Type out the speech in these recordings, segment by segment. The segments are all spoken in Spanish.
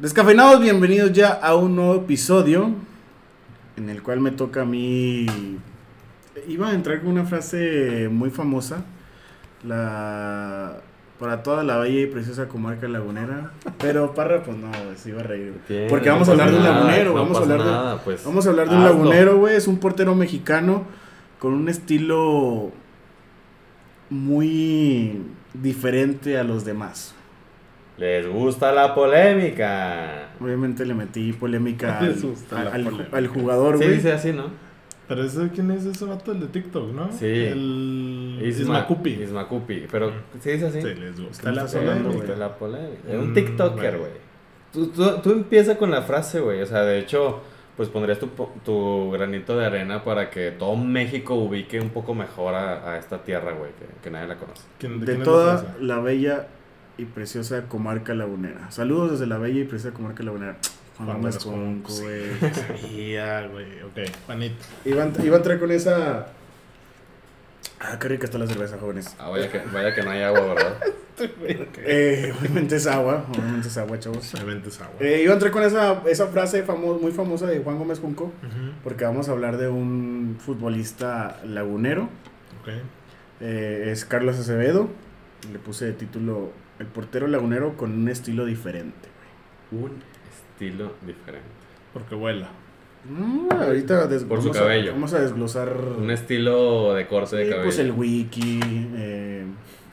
Descafeinados, bienvenidos ya a un nuevo episodio en el cual me toca a mí. Iba a entrar con una frase muy famosa, la para toda la bella y preciosa comarca lagunera, pero Parra pues no, se iba a reír. ¿Qué? Porque No vamos a hablar de un lagunero, no vamos a hablar de pues, Vamos a hablar de un lagunero, güey, es un portero mexicano con un estilo muy diferente a los demás. Les gusta la polémica. Obviamente le metí polémica al, Les gusta la al- polémica. al jugador, Sí, güey. dice así, ¿no? Pero ese, ¿quién es ese vato? El de TikTok, ¿no? Sí. El Isma- Ismacupi. Ismacupi. Pero, ¿sí dice así? Sí, les gusta ¿Qué la polémica. La polémica. Es Mm, un TikToker, güey. Tú, tú, tú empieza con la frase, güey. O sea, de hecho, pues pondrías tu, tu granito de arena para que todo México ubique un poco mejor a, a esta tierra, güey, que, que nadie la conoce. ¿Quién- De quién es la toda frase? la bella y preciosa comarca lagunera. Saludos desde la bella y preciosa comarca lagunera. Juan Gómez Junco, güey. Sabía, güey. Ok, Juanito. Iba, a- iba a entrar con esa... Ah, qué rica está la cerveza, jóvenes. Ah, vaya que, vaya que no hay agua, ¿verdad? Eh, obviamente es agua, obviamente es agua, chavos. Obviamente es agua. Eh, iba a entrar con esa, esa frase famo- muy famosa de Juan Gómez Junco, porque vamos a hablar de un futbolista lagunero. Ok. Eh, es Carlos Acevedo. Le puse de título El portero lagunero con un estilo diferente. Un estilo diferente. Porque vuela. Mm, ahorita Por su vamos a- cabello. vamos a desglosar. Un estilo de corte de Sí, cabello. pues el wiki. eh,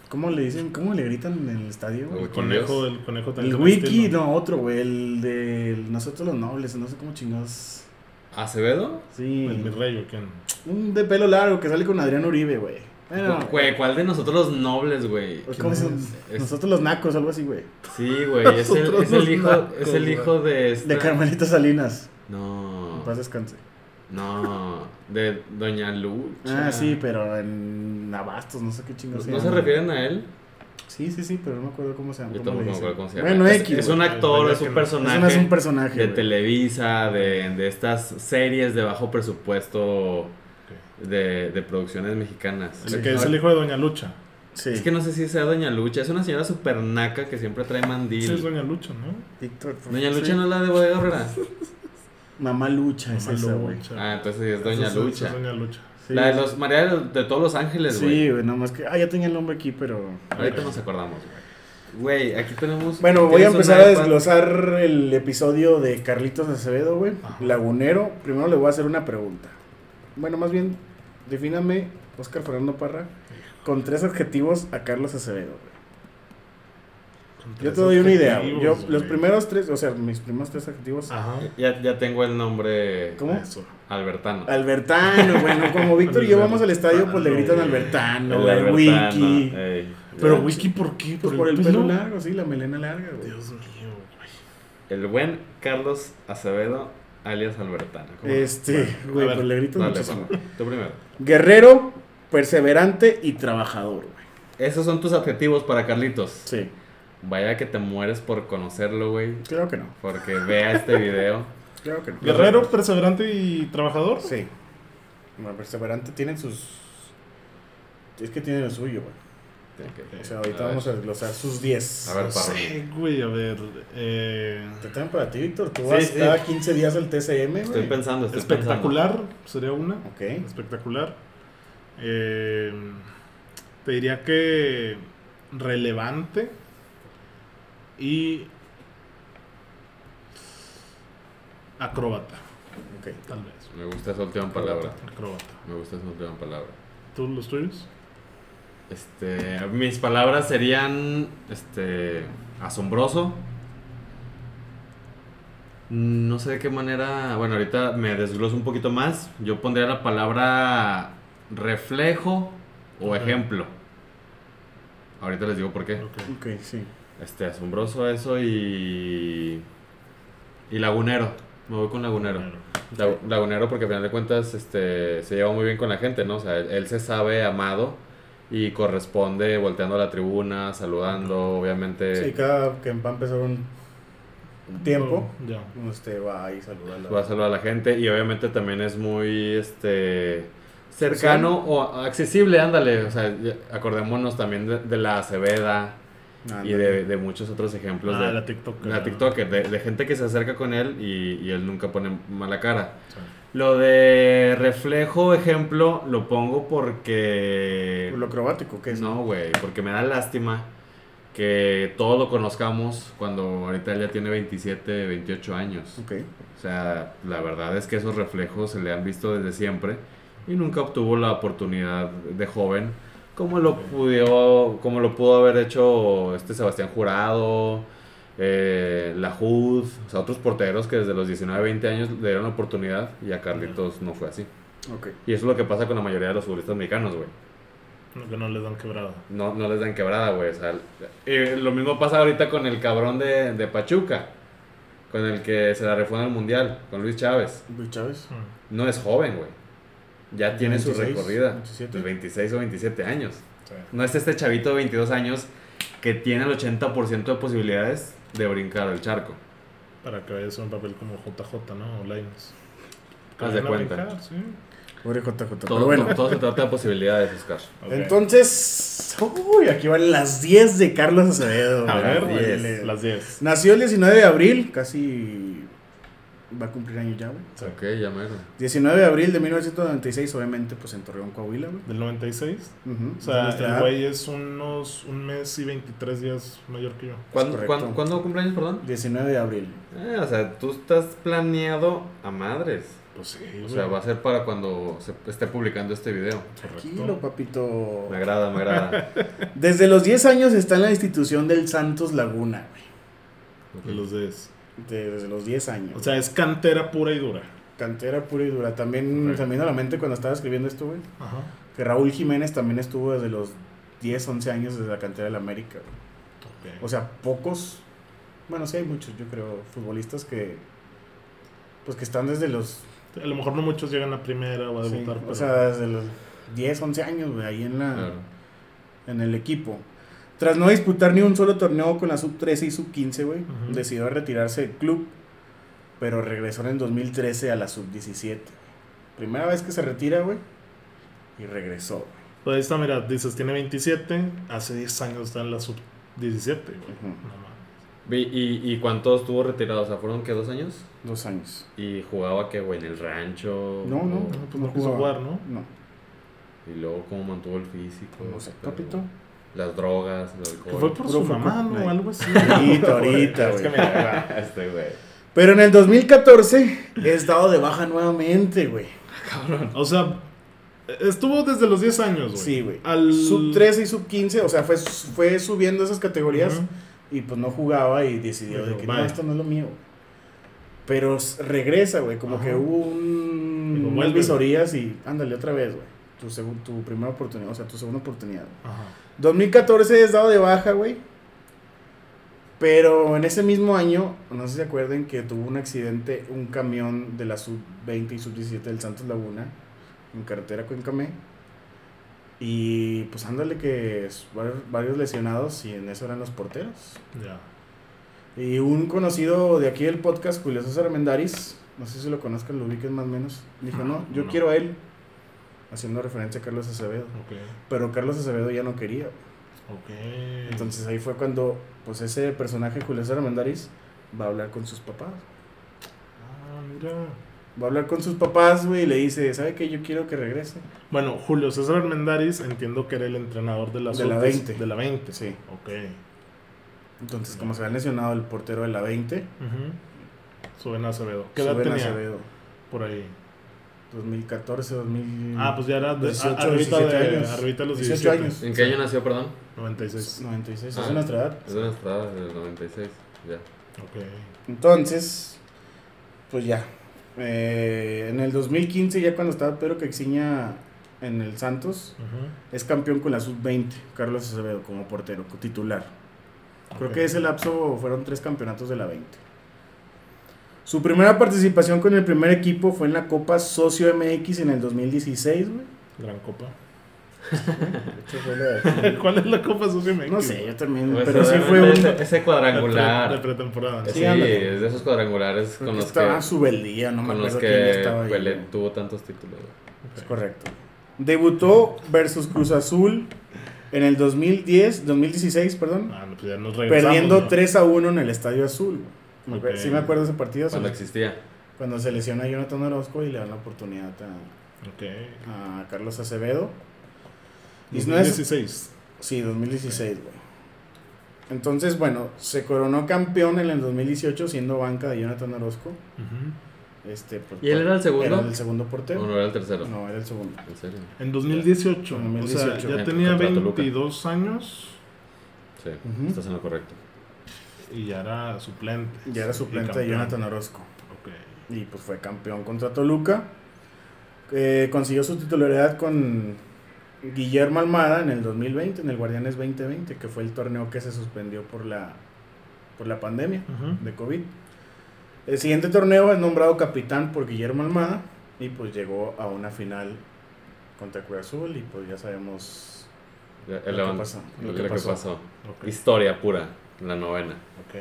¿Cómo le dicen? ¿Cómo le gritan en el estadio? El conejo, el conejo El también tiene wiki, estilo. no, otro, güey. El de nosotros los nobles, no sé cómo chingados. ¿Acevedo? Sí. El mi rey, ¿o quién? Un de pelo largo que sale con Adrián Uribe, güey. Bueno, Güey, ¿cuál de nosotros los nobles, güey? pues, ¿cómo ¿quién son? es? Es- Nosotros los nacos, algo así, güey. Sí, güey, es el, es hijo, nacos, es el güey. hijo de esta... De Carmelita Salinas. No, En paz descanse. no, de Doña Lucha. Ah, sí, pero en Abastos, no sé qué ¿No, chingados no se llama. refieren a él? Sí, sí, sí, pero no me acuerdo cómo se llama. Yo tampoco me acuerdo cómo se llama. Bueno, es, X. es un actor, es un no- personaje, Es un- personaje, de. Televisa, de, de estas series de bajo presupuesto. De, de producciones mexicanas. El que es el hijo de Doña Lucha. Sí. Es que no sé si sea Doña Lucha, es una señora super naca que siempre trae mandil. Sí, es Doña Lucha, ¿no? Víctor. pues, Doña Lucha sí. no es la de Bodega Herrera. Mamá Lucha es Mamá esa, güey. Ah, entonces sí es Doña Lucha. es Doña Lucha. Sí. La de los María de, todos los ángeles, güey. Sí, güey, nomás que. Ah, ya tenía el nombre aquí, pero. Ahorita nos acordamos, güey. Güey, aquí tenemos. Bueno, voy a ¿tienes un empezar a desglosar el episodio de Carlitos Acevedo, güey. Lagunero. Primero le voy a hacer una pregunta. Bueno, más bien, defíname, Oscar Fernando Parra, con tres adjetivos a Carlos Acevedo, Yo te doy una idea. Yo, los primeros tres, o sea, mis primeros tres adjetivos. Ajá. Ya, ya tengo el nombre ¿Cómo? Eso. Albertano. Albertano, bueno, como Víctor y yo vamos al estadio, pues le gritan Albertano, El Albertano, wiki. ey. Pero whisky, ¿por qué? Pues por el pelo largo, sí, la melena larga, güey. Dios mío, güey. El buen Carlos Acevedo, alias Albertano. Este, Bueno, güey, pues le gritan Dale, muchísimo. Tú primero. Guerrero, perseverante y trabajador, güey. Esos son tus adjetivos para Carlitos. Sí, Vaya que te mueres por conocerlo, güey. creo que no. Porque vea este video. Creo que no. Guerrero, perseverante y trabajador. Sí. Bueno, perseverante tienen sus. Es que tienen lo suyo, güey. Que- O sea, ahorita a ver. vamos a desglosar sus 10. A ver, No sé, güey, a ver. Eh, Te traen para ti, Víctor. Tú Sí, vas sí. cada 15 días al TCM, Estoy güey. pensando, estoy espectacular sería una. Ok. Espectacular. Eh, te diría que relevante y acróbata, Ok. tal vez. Me gusta esa última palabra. Acróbata. Me gusta esa última palabra. ¿Tú los tuyos? Este, mis palabras serían, este, asombroso. No sé de qué manera, bueno, ahorita me desgloso un poquito más. Yo pondría la palabra reflejo o ejemplo. Ahorita les digo por qué. Ok. Ok, sí. Este, asombroso eso y y lagunero. Me voy con lagunero. La- Lagunero porque al final de cuentas este, se lleva muy bien con la gente, ¿no? O sea, él, él se sabe amado y corresponde volteando a la tribuna, saludando, obviamente. Sí, cada que va a empezar un tiempo, Ya. usted va ahí saluda a la- Va a saludar a la gente y obviamente también es muy este cercano o accesible, ándale. O sea, acordémonos también de, de la Aceveda Ándale. y de, de muchos otros ejemplos Ah, de la TikTok. la TikToker, de, de gente que se acerca con él y, y él nunca pone mala cara. Sí. Lo de reflejo, ejemplo, lo pongo porque... Lo acrobático, ¿qué es? No, güey, porque me da lástima que todos lo conozcamos cuando ahorita ya tiene 27, 28 años. Ok. O sea, la verdad es que esos reflejos se le han visto desde siempre y nunca obtuvo la oportunidad de joven como lo pudo, como lo pudo haber hecho este Sebastián Jurado, eh, la Hood, o sea, otros porteros que desde los 19, 20 años le dieron la oportunidad y a Carlitos no fue así. Ok. Y eso es lo que pasa con la mayoría de los futbolistas mexicanos, güey. No, que no les dan quebrada. No, no les dan quebrada, güey. O sea, eh, lo mismo pasa ahorita con el cabrón de, de Pachuca, con el que se la refue en el Mundial, con Luis Chávez. Luis Chávez. Mm. No es joven, güey. Ya tiene su 26, recorrida. 27. Pues 26 o 27 años. Sí. No es este chavito de 22 años que tiene el 80% de posibilidades de brincar el charco. Para que vayas a un papel como JJ, ¿no? O Lines. Haz de cuenta. sí. Pobre JJ. Todo, Pero bueno. todo, todo se trata de posibilidades, Oscar. Ok. Entonces, uy, aquí van las 10 de Carlos Acevedo. A ver, las 10. Nació el 19 de abril, casi va a cumplir años ya, güey. Ok, ya mero. 19 de abril de 1996, obviamente, pues en Torreón, Coahuila, güey. Del 96. Ujú, O sea, el edad. güey es unos un mes y 23 días mayor que yo. ¿Cuándo, correcto. ¿cuándo, ¿cuándo cumpleaños, perdón? 19 de abril. Eh, o sea, tú estás planeado a madres. Pues sí, O sea, va a ser para cuando se esté publicando este video. Tranquilo, papito. Me agrada, me agrada. Desde los 10 años está en la institución del Santos Laguna, güey. De los 10. De- Desde los 10 años. O sea, es cantera pura y dura. Cantera pura y dura. También, Correcto. también a la mente cuando estaba escribiendo esto, güey. Ajá. Que Raúl Jiménez también estuvo desde los 10, 11 años desde la cantera del América. O sea, pocos, bueno, sí hay muchos, yo creo, futbolistas que, pues que están desde los, a lo mejor no muchos llegan a primera o a sí, debutar, o sea, desde los 10, 11 años, güey, ahí en la, Claro. en el equipo. Tras no disputar ni un solo torneo con la sub-13 y sub-15, güey, decidió retirarse del club, pero regresó en el 2013 a la sub-17. Primera vez que se retira, güey, y regresó. güey. Pues ahí está, mira, dices, tiene 27, hace 10 años está en la sub 17, güey. No mames. ¿Y, y, y cuánto estuvo retirado? O sea, ¿fueron qué, dos años? Dos años. ¿Y jugaba qué, güey, en el rancho? No, no, No, pues no quiso jugar, ¿no? No, Y luego cómo mantuvo el físico. no sé, Pero papito. Las drogas, el Que alcohol. fue por su mamá. ¿no? Algo así. Ahorita, ahorita, Es que güey. mira, este, güey. Pero en el 2014 es dado de baja nuevamente, güey. o sea, estuvo desde los 10 años, güey. Sí, güey. Al Sub 13 y sub 15, o sea, fue, fue subiendo esas categorías y pues no jugaba y decidió de que no, esto no es lo mío. Pero regresa, güey, como Ajá. que hubo un, unas visorías y ándale otra vez, güey. Tu, tu primera oportunidad, o sea, tu segunda oportunidad. Ajá. 2014 es dado de baja, güey. Pero en ese mismo año, no sé si se acuerden que tuvo un accidente, un camión de la sub-20 y sub-17 del Santos Laguna, en carretera Cuencamé. Y pues ándale que varios lesionados y en eso eran los porteros. Ya. Y un conocido de aquí del podcast, Julio César Armendaris, no sé si lo conozcan, lo ubiquen más o menos, dijo, no, yo No. quiero a él, haciendo referencia a Carlos Acevedo. Ok. Pero Carlos Acevedo ya no quería. Ok. Entonces ahí fue cuando pues ese personaje Julio César Armendáriz va a hablar con sus papás. Ah, mira. Va a hablar con sus papás, güey, y le dice, ¿sabe qué? Yo quiero que regrese. Bueno, Julio César Armendáriz entiendo que era el entrenador de la De la sub- 20. De la 20. Sí. Ok. Entonces, como se había lesionado el portero de la 20, Ujú. Suben a Acevedo. ¿Qué edad suben tenía? Acevedo. Por ahí. 2014, 2000... Ah, pues ya era de, 18, a- arribita 17 de, años. arribita los 18 17. años. ¿En qué año nació, perdón? 96. 96, Ah. es nuestra edad. Es nuestra edad, del 96. Ya. Ok. Entonces, pues ya. Eh, en el 2015, ya cuando estaba Pedro Caxiña en el Santos, Ujú. es campeón con la sub-20, Carlos Acevedo como portero, titular. Creo que ese lapso fueron tres campeonatos de la 20. Su primera participación con el primer equipo fue en la Copa Socio MX en el 2016, güey. Gran copa. ¿Cuál es la Copa Sucia MX? No sé, yo también, Pues, pero sí fue un... Ese, ese De, cuadrangular. pre- de pretemporada. Sí, Sí, es de esos cuadrangulares creo con que los estaba que, Subeldía, no me con los acuerdo quién que estaba ahí. Pelé tuvo tantos títulos. güey. Ok. Es correcto. Debutó versus Cruz Azul En el 2010, 2016, perdón, Ah, no, pues ya nos regresamos. perdiendo ¿no? 3 a 1 en el Estadio Azul. güey. Me acuer- Ok. Sí me acuerdo de ese partido. Cuando se- existía. Cuando se lesiona a Jonathan Orozco y le dan la oportunidad a, Carlos Acevedo. Y no es- 2016. Sí, 2016, güey. Entonces, bueno, se coronó campeón en el 2018 siendo banca de Jonathan Orozco. Este, pues, ¿Y él era el segundo? Era el segundo ¿O portero. no era el tercero? No, era el segundo. ¿En serio? En 2018. En O 2018. sea, ya En tenía contra Toluca. 22 años Sí, estás en lo correcto. Y ya era suplente. Ya era Y suplente de. Jonathan Orozco. Ok. Y pues fue campeón contra Toluca. Eh, consiguió su titularidad con Guillermo Almada en el 2020, en el Guardianes 2020, que fue el torneo que se suspendió por la, por la pandemia de COVID. El siguiente torneo es nombrado capitán por Guillermo Almada y pues llegó a una final contra Cruz Azul y pues ya sabemos Ya, lo El que pasó. Lo, Lo que que pasó. Historia pura. La novena. Ok.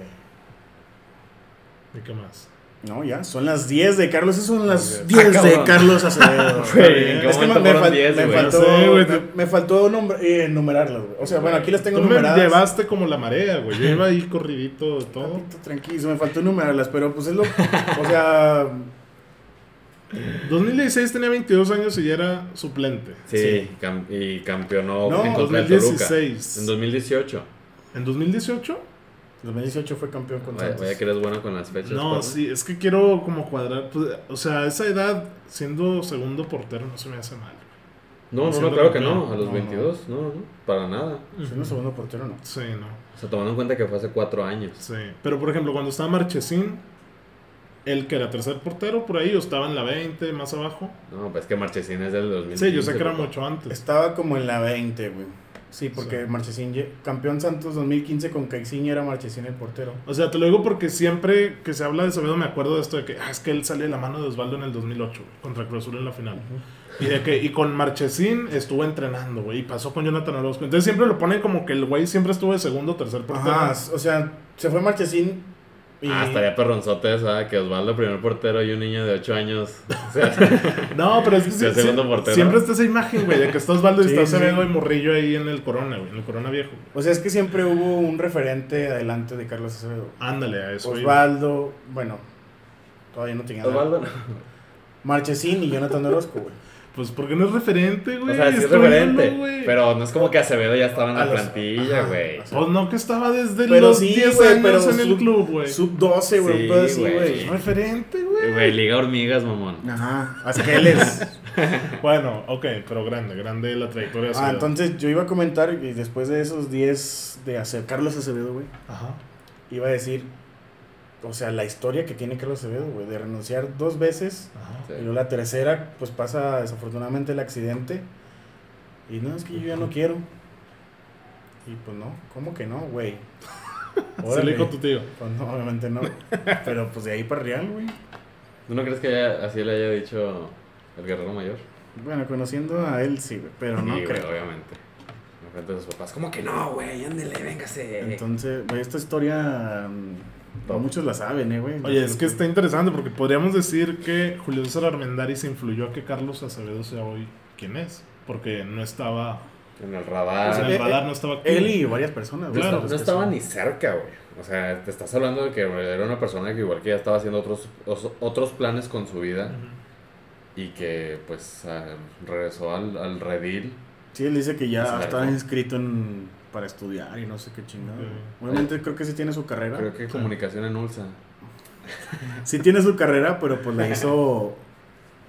¿Y qué más? No, ya, son las 10 de Carlos, esas son las Ok. 10 Ah, de. Carlos Acevedo. Güey, ¿en qué es que me, me fal- 10, me faltó, güey, me, me faltó eh, enumerarlas, güey. O sea, bueno, aquí las tengo Tú me numeradas. llevaste como la marea, güey. Yo iba ahí corridito de todo. Papito, Tranquilo, me faltó enumerarlas, pero pues es lo. O sea, 2016 tenía 22 años y ya era suplente. Sí, Sí. cam- y campeonó No, en contra del Toluca. 2016. En 2018. ¿En 2018? 2018 fue campeón con Vaya, Santos. vaya que eres bueno con las fechas. No, Pablo. sí, es que quiero como cuadrar. pues, o sea, a esa edad, siendo segundo portero, no se me hace mal. No, no, no, claro que campeón. no. A los No, 22, no, no, para nada. Siendo segundo portero, no. Sí, no. O sea, tomando en cuenta que fue hace cuatro años. Sí. Pero por ejemplo, cuando estaba Marchesín, él que era tercer portero por ahí, o estaba en la 20, más abajo. No, pues que Marchesín es del 2015. Sí, yo sé que era mucho antes. Estaba como en la 20, güey. Sí, porque Sí. Marchesín, campeón Santos 2015 con Caixinha era Marchesín el portero. O sea, te lo digo porque siempre que se habla de Acevedo me acuerdo de esto de que ah, es que él sale de la mano de Osvaldo en el 2008 güey, contra Cruz Azul en la final. Y de que y con Marchesín estuvo entrenando, güey, y pasó con Jonathan Orozco. Entonces siempre lo ponen como que el güey siempre estuvo de segundo o tercer portero. Ajá, o sea, se fue Marchesín y... Ah, estaría perronzote eso, ¿ah? que Osvaldo, primer portero, y un niño de 8 años. O sea, No, pero es que Sí, sí- sí- portero. siempre está esa imagen, güey, de que está Osvaldo y Sí, está sí. Acevedo y Morrillo ahí en el Corona, güey, en el Corona viejo. güey. O sea, es que siempre hubo un referente adelante de Carlos Acevedo. Ándale a eso. güey. Osvaldo, bueno, todavía no tenía nada. Osvaldo, Marchesín y Jonathan Orozco, güey. Pues porque no es referente, güey. o sea, sí es referente. viendo, güey. pero no es como que Acevedo ya estaba en A la los- plantilla, ajá, güey. o sea, Pues no, que estaba desde Pero los sí, 10 güey, años pero en el sub- club, güey. Sub 12, güey, Sí, así, güey. Es referente, güey. Güey, Liga Hormigas, mamón. Ajá, Asqueles. Bueno, ok, pero grande, grande la trayectoria de ah, entonces yo iba a comentar y después de esos 10 de hacer Carlos Acevedo, güey, Ajá. iba a decir, o sea, la historia que tiene Carlos Acevedo, güey, de renunciar dos veces Ajá. Sí. y luego la tercera, pues pasa desafortunadamente el accidente y no, es que yo ya no quiero. Y pues no, ¿cómo que no, güey? Se le dijo tu tío. Pues no, obviamente no. Pero pues de ahí para real, güey. ¿Tú no crees que haya- así le haya dicho el guerrero mayor? Bueno, conociendo a él sí, güey, pero no Sí, güey, creo. obviamente. Enfrente de sus papás. ¿Cómo que no, güey? Ándele, véngase. Entonces, güey, esta historia muchos la saben, eh, güey. Oye, es que está interesante porque podríamos decir que Julio César Armendáriz influyó a que Carlos Acevedo sea hoy quien es. Porque no estaba. en el radar. en eh, el radar eh, no estaba. Él y varias personas, güey. Claro, no, estaba ni cerca, güey. O sea, te estás hablando de que era una persona que igual que ya estaba haciendo otros, os- otros planes con su vida y que pues ah, regresó al, al redil. Sí, él dice que ya estaba inscrito en, para estudiar y no sé qué chingado. Obviamente creo que sí tiene su carrera. Creo que comunicación en ULSA. Sí tiene su carrera, pero pues la hizo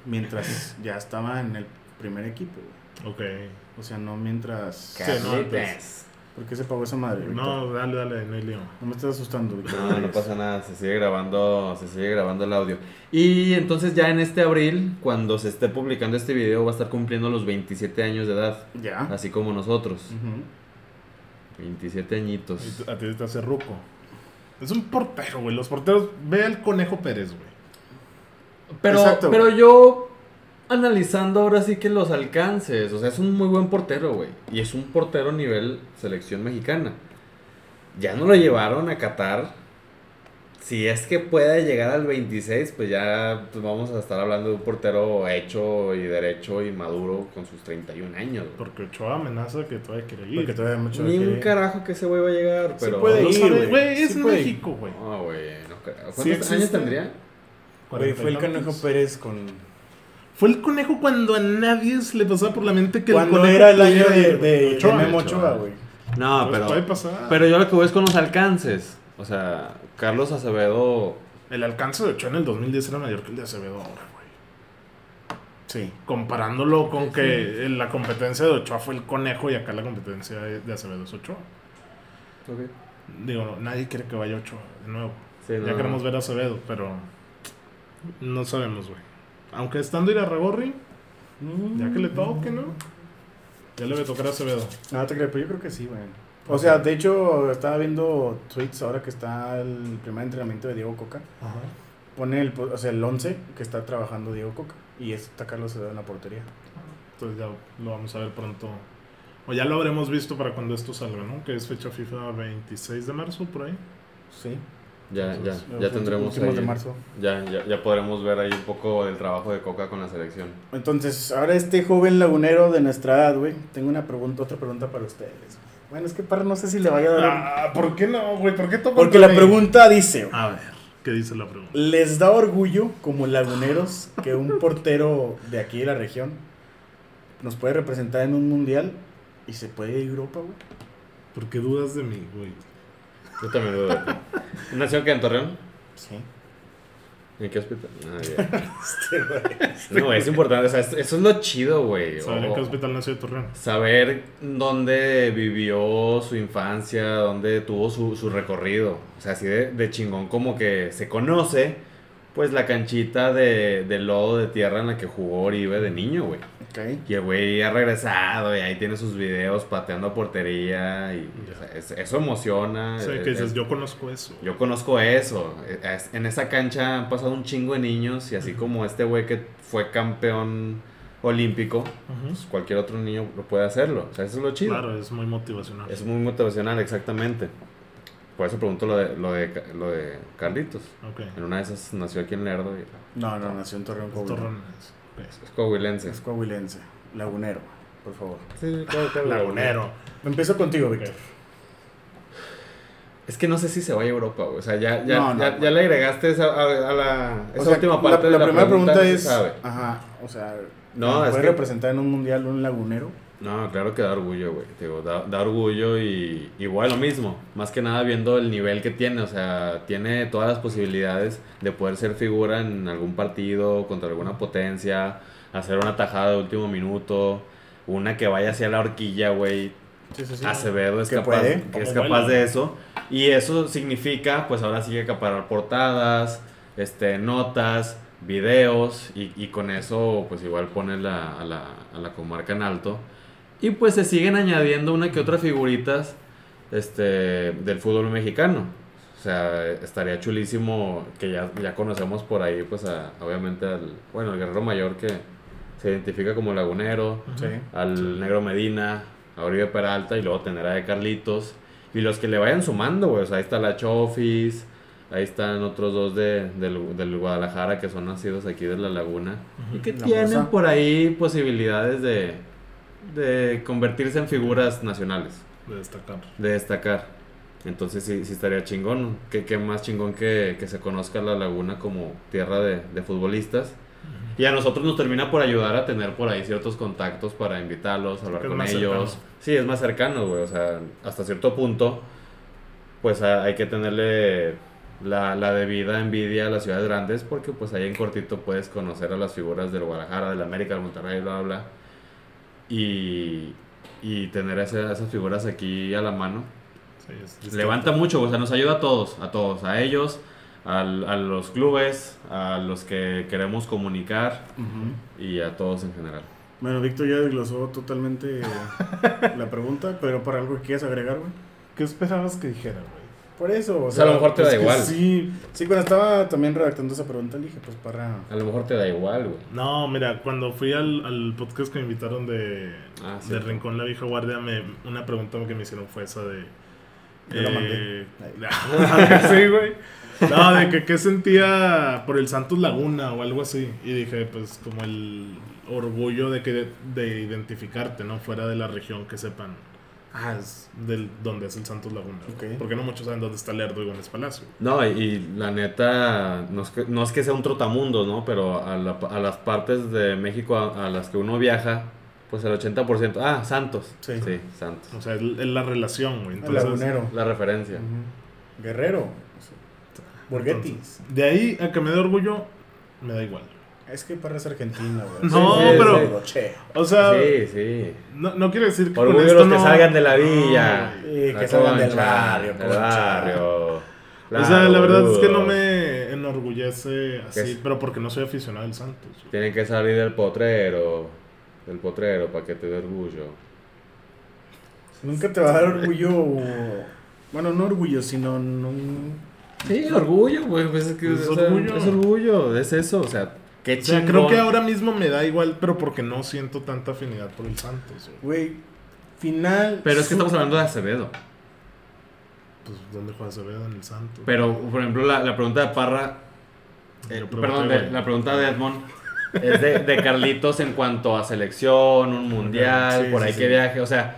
mientras ya estaba en el primer equipo, güey. Ok. O sea, no mientras... Sí, no, Carlitos. ¿Por qué se pagó esa madre? No, dale, dale, no hay lío. No me estás asustando. No, no pasa nada, se sigue grabando, se sigue grabando el audio. Y entonces ya en este abril, cuando se esté publicando este video, va a estar cumpliendo los 27 años de edad, Ya. así como nosotros. Ujú. 27 añitos. A ti te hace ruco. Es un portero, güey. Los porteros. Ve al Conejo Pérez, güey. Pero, Exacto. pero yo analizando ahora sí que los alcances, o sea, es un muy buen portero, güey. Y es un portero nivel selección mexicana. Ya no lo llevaron a Qatar si es que puede llegar al 26, pues ya pues vamos a estar hablando de un portero hecho y derecho y maduro con sus 31 años. güey. Porque Ochoa amenaza que todavía quiere ir. Porque todavía hay mucho Ni un carajo que ese güey va a llegar, Sí pero... puede No ir, sabe, güey. güey, es Sí puede ir. México, güey. No, güey, no creo. ¿Cuántos Sí años existe. tendría? Güey, fue el 40 y Conejo. Pérez con... Fue el conejo cuando a nadie se le pasaba por la mente que Cuando el conejo era el año de, de, güey. de Ochoa. Memo Ochoa. Ochoa, güey. No, pero... Pero yo lo que voy es con los alcances. O sea, Carlos Acevedo... El alcance de Ochoa en el 2010 era mayor que el de Acevedo ahora, güey. Sí. Comparándolo con que en la competencia de Ochoa fue el conejo y acá la competencia de Acevedo es Ochoa. Digo, no, nadie quiere que vaya Ochoa de nuevo. Sí, ya no. queremos ver a Acevedo, pero no sabemos, güey. Aunque estando ir a Ragorri, ya que le toque, ¿no? Ya le va a tocar a Acevedo. No te creo, pero yo creo que sí, güey. O sea, de hecho, estaba viendo tweets ahora que está el primer entrenamiento de Diego Coca. Ajá. Pone el, o sea, el 11 que está trabajando Diego Coca. Y está Carlos Acevedo en la portería. Entonces ya lo vamos a ver pronto. O ya lo habremos visto para cuando esto salga, ¿no? Que es fecha FIFA 26 de marzo, por ahí. Sí. Ya, ya, ya tendremos ahí- de marzo. Ya, ya, ya podremos ver ahí un poco del trabajo de Coca con la selección. Entonces, ahora este joven lagunero de nuestra edad, güey, tengo una pregunta, otra pregunta para ustedes. Bueno, es que para no sé si le vaya a dar. Ah, ¿por qué no, güey? ¿Por qué toca Porque la pregunta dice, güey, A ver, ¿qué dice la pregunta? ¿les da orgullo como laguneros que un portero de aquí de la región nos puede representar en un mundial y se puede ir a Europa, güey? ¿Por qué dudas de mí, güey? Yo también dudo de ti. ¿Nació que en Torreón? Sí. ¿En qué hospital? Ah, ya. No, güey, es importante. O sea, es- eso es lo chido, güey. ¿Saben en qué hospital nació Torreón? Saber dónde vivió su infancia, dónde tuvo su, su recorrido. O sea, así de, de chingón como que se conoce, pues la canchita de, de lodo de tierra en la que jugó Oribe de niño, güey. Ok. Y el güey ha regresado y ahí tiene sus videos pateando a portería y o sea, es- eso emociona. O sea, es- que dices, es- yo conozco eso. yo conozco eso. Es- En esa cancha han pasado un chingo de niños y así como este güey que fue campeón olímpico, pues cualquier otro niño lo puede hacerlo. O sea, eso es lo chido. Claro, es muy motivacional. Es muy motivacional, exactamente. Por eso pregunto lo de, lo de, lo de Carlitos. Ok. En una de esas nació aquí en Lerdo y No, no, nació en Torreón. Torreón es- ok. es coahuilense. Es coahuilense. Lagunero, por favor. Sí, claro, claro. Lagunero. Empiezo contigo, Víctor. Es que no sé si se va a Europa, güey. O sea, ya, ya, No, no, ya, le agregaste esa, a, a la, esa sea, última la- parte la, de la, primera pregunta, es, ajá, o sea, No, ¿me es ¿puede representar en un mundial un lagunero? No, claro que da orgullo, güey. Digo, da, da orgullo y igual lo mismo. Más que nada viendo el nivel que tiene. O sea, tiene todas las posibilidades de poder ser figura en algún partido contra alguna potencia, hacer una tajada de último minuto, una que vaya hacia la horquilla, güey. Sí, sí, sí. Acevedo es Que capaz, puede. que es capaz de eso. Y eso significa, pues ahora sí que acaparar portadas, este, notas, videos, y, y con eso, pues igual pone la, a, la, a la comarca en alto. Y pues se siguen añadiendo una que otra figuritas este, del fútbol mexicano. O sea, estaría chulísimo que ya, ya conocemos por ahí, pues a- obviamente al, bueno, el guerrero mayor que se identifica como lagunero, Sí. al Negro Medina, a Oribe Peralta y luego tener a de Carlitos. Y los que le vayan sumando, güey. O sea, ahí está la Chofis, ahí están otros dos de, del, del Guadalajara que son nacidos aquí de la Laguna. Y que La tienen Moza. por ahí posibilidades de, de convertirse en figuras nacionales, De destacar. de destacar. Entonces sí, sí estaría chingón. ¿Qué, qué más chingón que, que se conozca la Laguna como tierra de, de futbolistas? Y a nosotros nos termina por ayudar a tener por ahí ciertos contactos para invitarlos, hablar con ellos. cercano. Sí, es más cercano, güey. O sea, hasta cierto punto, pues hay que tenerle la, la debida envidia a las ciudades grandes porque pues ahí en cortito puedes conocer a las figuras del Guadalajara, del América, del Monterrey, bla, bla, bla. Y, y tener esa- esas figuras aquí a la mano Sí, es distinto. levanta mucho, o sea, nos ayuda a todos, a todos, a ellos, al- a los clubes, a los que queremos comunicar y a todos en general. Bueno, Víctor ya desglosó totalmente la pregunta, pero para algo que quieras agregar, güey. ¿Qué esperabas que dijera, güey? Por eso, o sea, a lo mejor te da igual. Sí, sí, cuando estaba también redactando esa pregunta, le dije, pues para. A lo mejor te da igual, güey. No, mira, cuando fui al, al podcast que me invitaron de, Ah, sí. de Rincón La Vieja Guardia, me, una pregunta que me hicieron fue esa de... Yo la eh, mandé. sí, güey. No, de que qué sentía por el Santos Laguna o algo así. Y dije, pues como el orgullo de que de identificarte, ¿no? Fuera de la región, que sepan. Ah, es del donde es el Santos Laguna. Porque no muchos saben dónde está Lerdo y Gómez Palacio. No, y, y la neta, no es, que, no es que sea un trotamundo, ¿no? Pero a, la- a las partes de México a, a las que uno viaja, pues el 80%. Ah, Santos. Sí. Santos. O sea, es, es la relación, güey. El lagunero. La referencia. Guerrero. Borghetti. entonces, de ahí a que me dé orgullo, me da igual. Es que Parra es argentina, güey. No, Sí, sí, pero- sí. O sea, Sí, sí. no, no quiere decir que con Orgullo de esto los que salgan de la villa. No, Y La que salgan del barrio, Del barrio. o sea, la verdad es que no me enorgullece ¿Qué así, pero porque no soy aficionado al Santos. güey. Tienen que salir del potrero. Del potrero para que te dé orgullo. Nunca te va a dar orgullo. Bueno, no orgullo, sino. No, Sí, orgullo, güey. Pues es que Es o sea, orgullo. es orgullo, es eso. O sea, qué O sea, chingón. creo que ahora mismo me da igual, pero porque no siento tanta afinidad por el Santos. güey. Final. Pero es que estamos hablando de Acevedo. Pues, ¿dónde juega Acevedo en el Santos? Pero, por ejemplo, la, la pregunta de Parra. eh, perdón, de- la pregunta de Edmond. Es de, de Carlitos en cuanto a selección, un mundial, Sí, por sí, ahí sí. que viaje. O sea,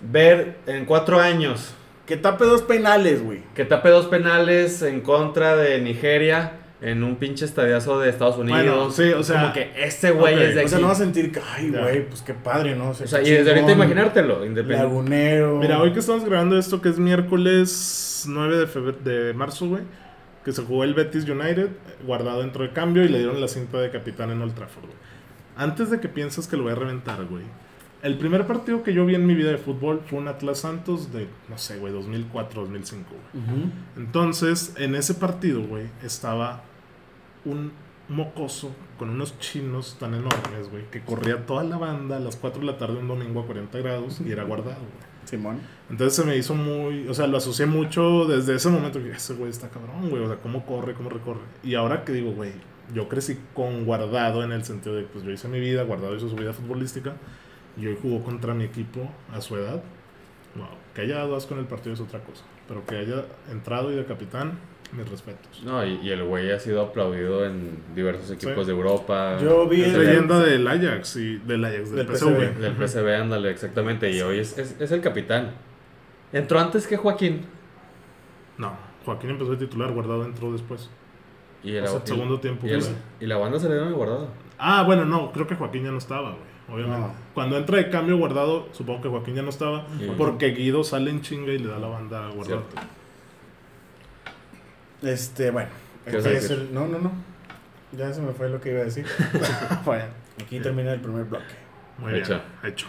ver en cuatro años Que tape dos penales, güey. que tape dos penales en contra de Nigeria en un pinche estadiazo de Estados Unidos. Bueno, sí, o sea- Como que este güey es de O sea, aquí. no vas a sentir que, ay, güey, pues qué padre, ¿no? O sea, y desde ahorita imaginártelo, independiente. Lagunero. Mira, hoy que estamos grabando esto, que es miércoles 9 de, febr- de marzo, güey, que se jugó el Betis United, guardado dentro de cambio y le dieron la cinta de capitán en Old Trafford, güey. Antes de que pienses que lo voy a reventar, güey. El primer partido que yo vi en mi vida de fútbol fue un Atlas Santos de, no sé, güey, 2004, 2005, güey. Ujú. Entonces, en ese partido, güey, estaba un mocoso con unos chinos tan enormes, güey, que corría toda la banda a las 4 de la tarde un domingo a 40 grados y era guardado, güey. Simón. Entonces se me hizo muy, o sea, lo asocié mucho desde ese momento que ese güey está cabrón, güey, o sea, cómo corre, cómo recorre. Y ahora que digo, güey, yo crecí con guardado en el sentido de, pues yo hice mi vida, guardado hizo su vida futbolística, y hoy jugó contra mi equipo a su edad. Wow, que haya dado asco en el partido es otra cosa, pero que haya entrado y de capitán, mis respetos. No, y, y el güey ha sido aplaudido en diversos equipos Sí. de Europa. Yo vi Es el- leyenda del Ajax y del Ajax, del, Del PSV. PSV. Del PSV, ándale, exactamente. Y hoy es, es, es el capitán. Entró antes que Joaquín. No, Joaquín empezó de titular, guardado entró después. Y, el, O sea, y- segundo tiempo, Y, el- y la banda se le dieron guardado. Ah, bueno, no, creo que Joaquín ya no estaba, güey. Obviamente. No. Cuando entra de cambio guardado, supongo que Joaquín ya no estaba. Porque Guido sale en chinga y le da la banda guardado. Cierto. Este, bueno. ¿Qué aquí vas a es el- No, no, no. Ya se me fue lo que iba a decir. bueno, aquí termina el primer bloque. Muy Hecho. bien, hecho.